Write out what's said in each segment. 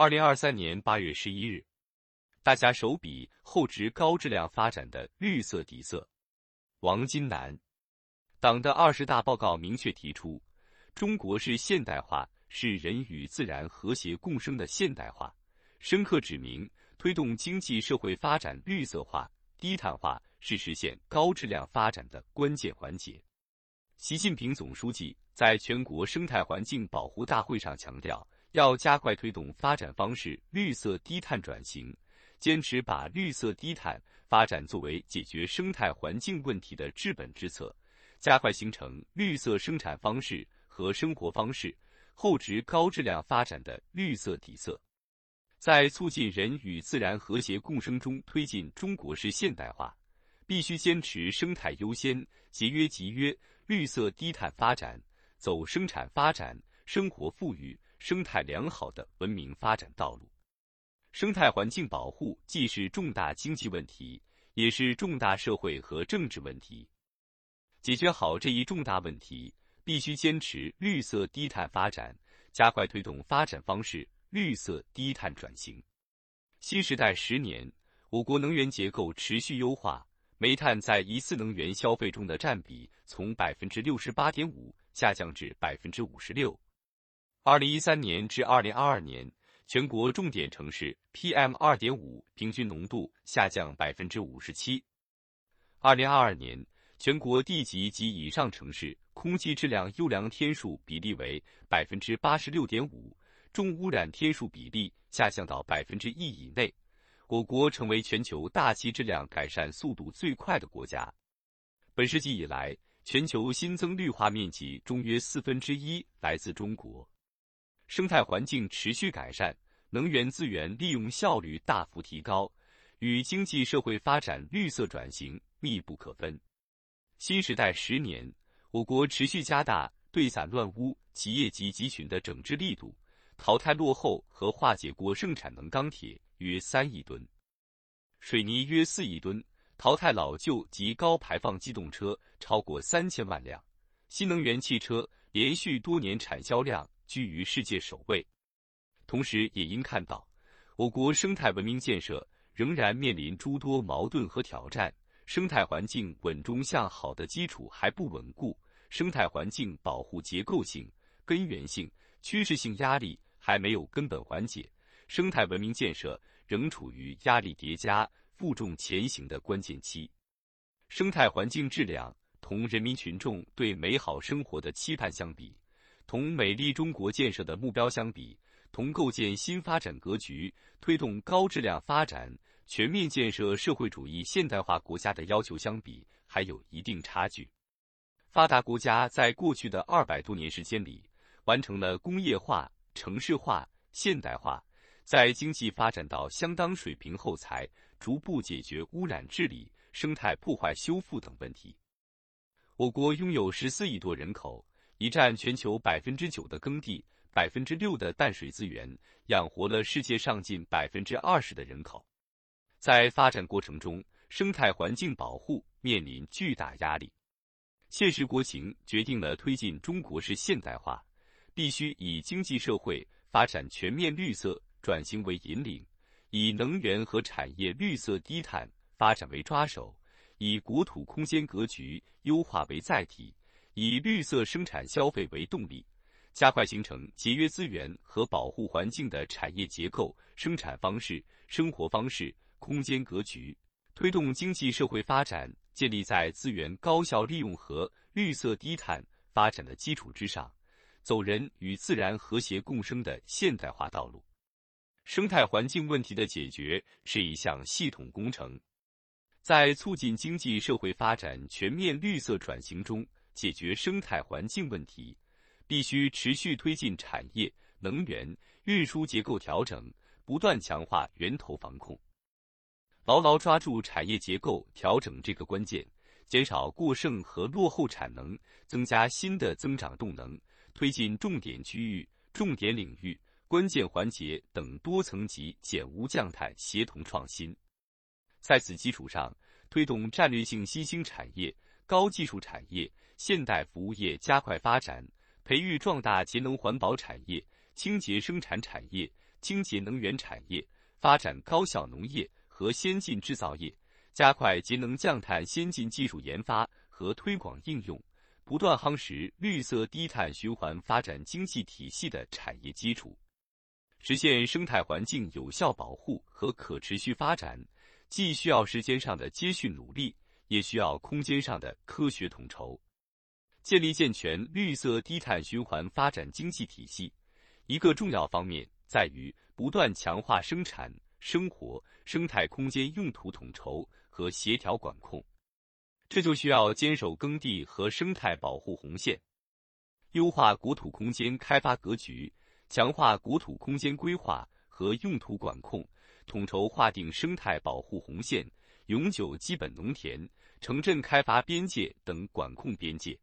二零二三年八月十一日，大家手笔厚植高质量发展的绿色底色。王金南，党的二十大报告明确提出，中国式现代化是人与自然和谐共生的现代化，深刻指明推动经济社会发展绿色化、低碳化是实现高质量发展的关键环节。习近平总书记在全国生态环境保护大会上强调。要加快推动发展方式绿色低碳转型，坚持把绿色低碳发展作为解决生态环境问题的治本之策，加快形成绿色生产方式和生活方式，厚植高质量发展的绿色底色。在促进人与自然和谐共生中推进中国式现代化，必须坚持生态优先、节约集约、绿色低碳发展，走生产发展、生活富裕。生态良好的文明发展道路，生态环境保护既是重大经济问题，也是重大社会和政治问题。解决好这一重大问题，必须坚持绿色低碳发展，加快推动发展方式绿色低碳转型。新时代十年，我国能源结构持续优化，煤炭在一次能源消费中的占比从百分之六十八点五下降至百分之五十六。二零一三年至二零二二年，全国重点城市 PM 二点五平均浓度下降百分之五十七。二零二二年，全国地级及以上城市空气质量优良天数比例为百分之八十六点五，重污染天数比例下降到百分之一以内。我国成为全球大气质量改善速度最快的国家。本世纪以来，全球新增绿化面积中约四分之一来自中国。生态环境持续改善，能源资源利用效率大幅提高，与经济社会发展绿色转型密不可分。新时代十年，我国持续加大对散乱污企业及集群的整治力度，淘汰落后和化解过剩产能钢铁约三亿吨，水泥约四亿吨，淘汰老旧及高排放机动车超过三千万辆，新能源汽车连续多年产销量。居于世界首位，同时也应看到，我国生态文明建设仍然面临诸多矛盾和挑战，生态环境稳中向好的基础还不稳固，生态环境保护结构性、根源性、趋势性压力还没有根本缓解，生态文明建设仍处于压力叠加、负重前行的关键期。生态环境质量同人民群众对美好生活的期盼相比。同美丽中国建设的目标相比，同构建新发展格局、推动高质量发展、全面建设社会主义现代化国家的要求相比，还有一定差距。发达国家在过去的二百多年时间里，完成了工业化、城市化、现代化，在经济发展到相当水平后，才逐步解决污染治理、生态破坏修复等问题。我国拥有十四亿多人口。已占全球百分之九的耕地、百分之六的淡水资源，养活了世界上近百分之二十的人口。在发展过程中，生态环境保护面临巨大压力。现实国情决定了推进中国式现代化，必须以经济社会发展全面绿色转型为引领，以能源和产业绿色低碳发展为抓手，以国土空间格局优化为载体。以绿色生产消费为动力，加快形成节约资源和保护环境的产业结构、生产方式、生活方式、空间格局，推动经济社会发展建立在资源高效利用和绿色低碳发展的基础之上，走人与自然和谐共生的现代化道路。生态环境问题的解决是一项系统工程，在促进经济社会发展全面绿色转型中。解决生态环境问题，必须持续推进产业、能源、运输结构调整，不断强化源头防控，牢牢抓住产业结构调整这个关键，减少过剩和落后产能，增加新的增长动能，推进重点区域、重点领域、关键环节等多层级减污降碳协同创新。在此基础上，推动战略性新兴产业、高技术产业。现代服务业加快发展，培育壮大节能环保产业、清洁生产产业、清洁能源产业，发展高效农业和先进制造业，加快节能降碳先进技术研发和推广应用，不断夯实绿色低碳循环发展经济体系的产业基础，实现生态环境有效保护和可持续发展，既需要时间上的接续努力，也需要空间上的科学统筹。建立健全绿色低碳循环发展经济体系，一个重要方面在于不断强化生产、生活、生态空间用途统筹和协调管控。这就需要坚守耕地和生态保护红线，优化国土空间开发格局，强化国土空间规划和用途管控，统筹划定生态保护红线、永久基本农田、城镇开发边界等管控边界。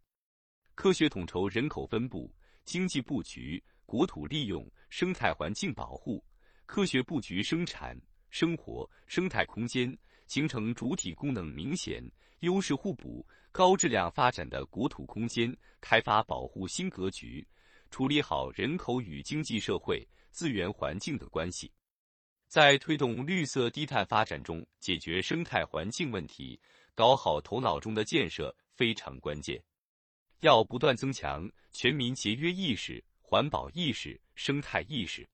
科学统筹人口分布、经济布局、国土利用、生态环境保护，科学布局生产、生活、生态空间，形成主体功能明显、优势互补、高质量发展的国土空间开发保护新格局，处理好人口与经济社会资源环境的关系，在推动绿色低碳发展中解决生态环境问题，搞好头脑中的建设非常关键。要不断增强全民节约意识、环保意识、生态意识。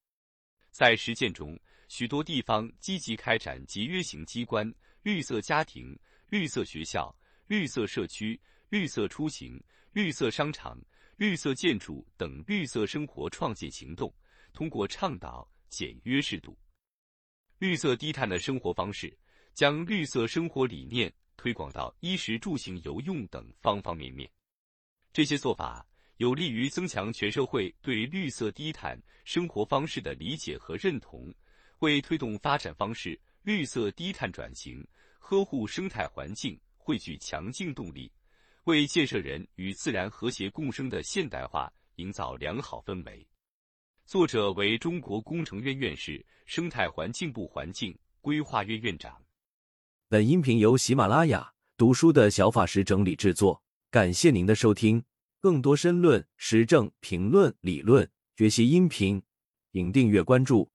在实践中，许多地方积极开展节约型机关、绿色家庭、绿色学校、绿色社区、绿色出行、绿色商场、绿色建筑等绿色生活创建行动，通过倡导简约适度、绿色低碳的生活方式，将绿色生活理念推广到衣食住行游用等方方面面。这些做法有利于增强全社会对绿色低碳生活方式的理解和认同，为推动发展方式绿色低碳转型、呵护生态环境汇聚强劲动力，为建设人与自然和谐共生的现代化营造良好氛围。作者为中国工程院院士、生态环境部环境规划院院长。本音频由喜马拉雅读书的小法师整理制作。感谢您的收听，更多深论、时政评论、理论学习音频，请订阅关注。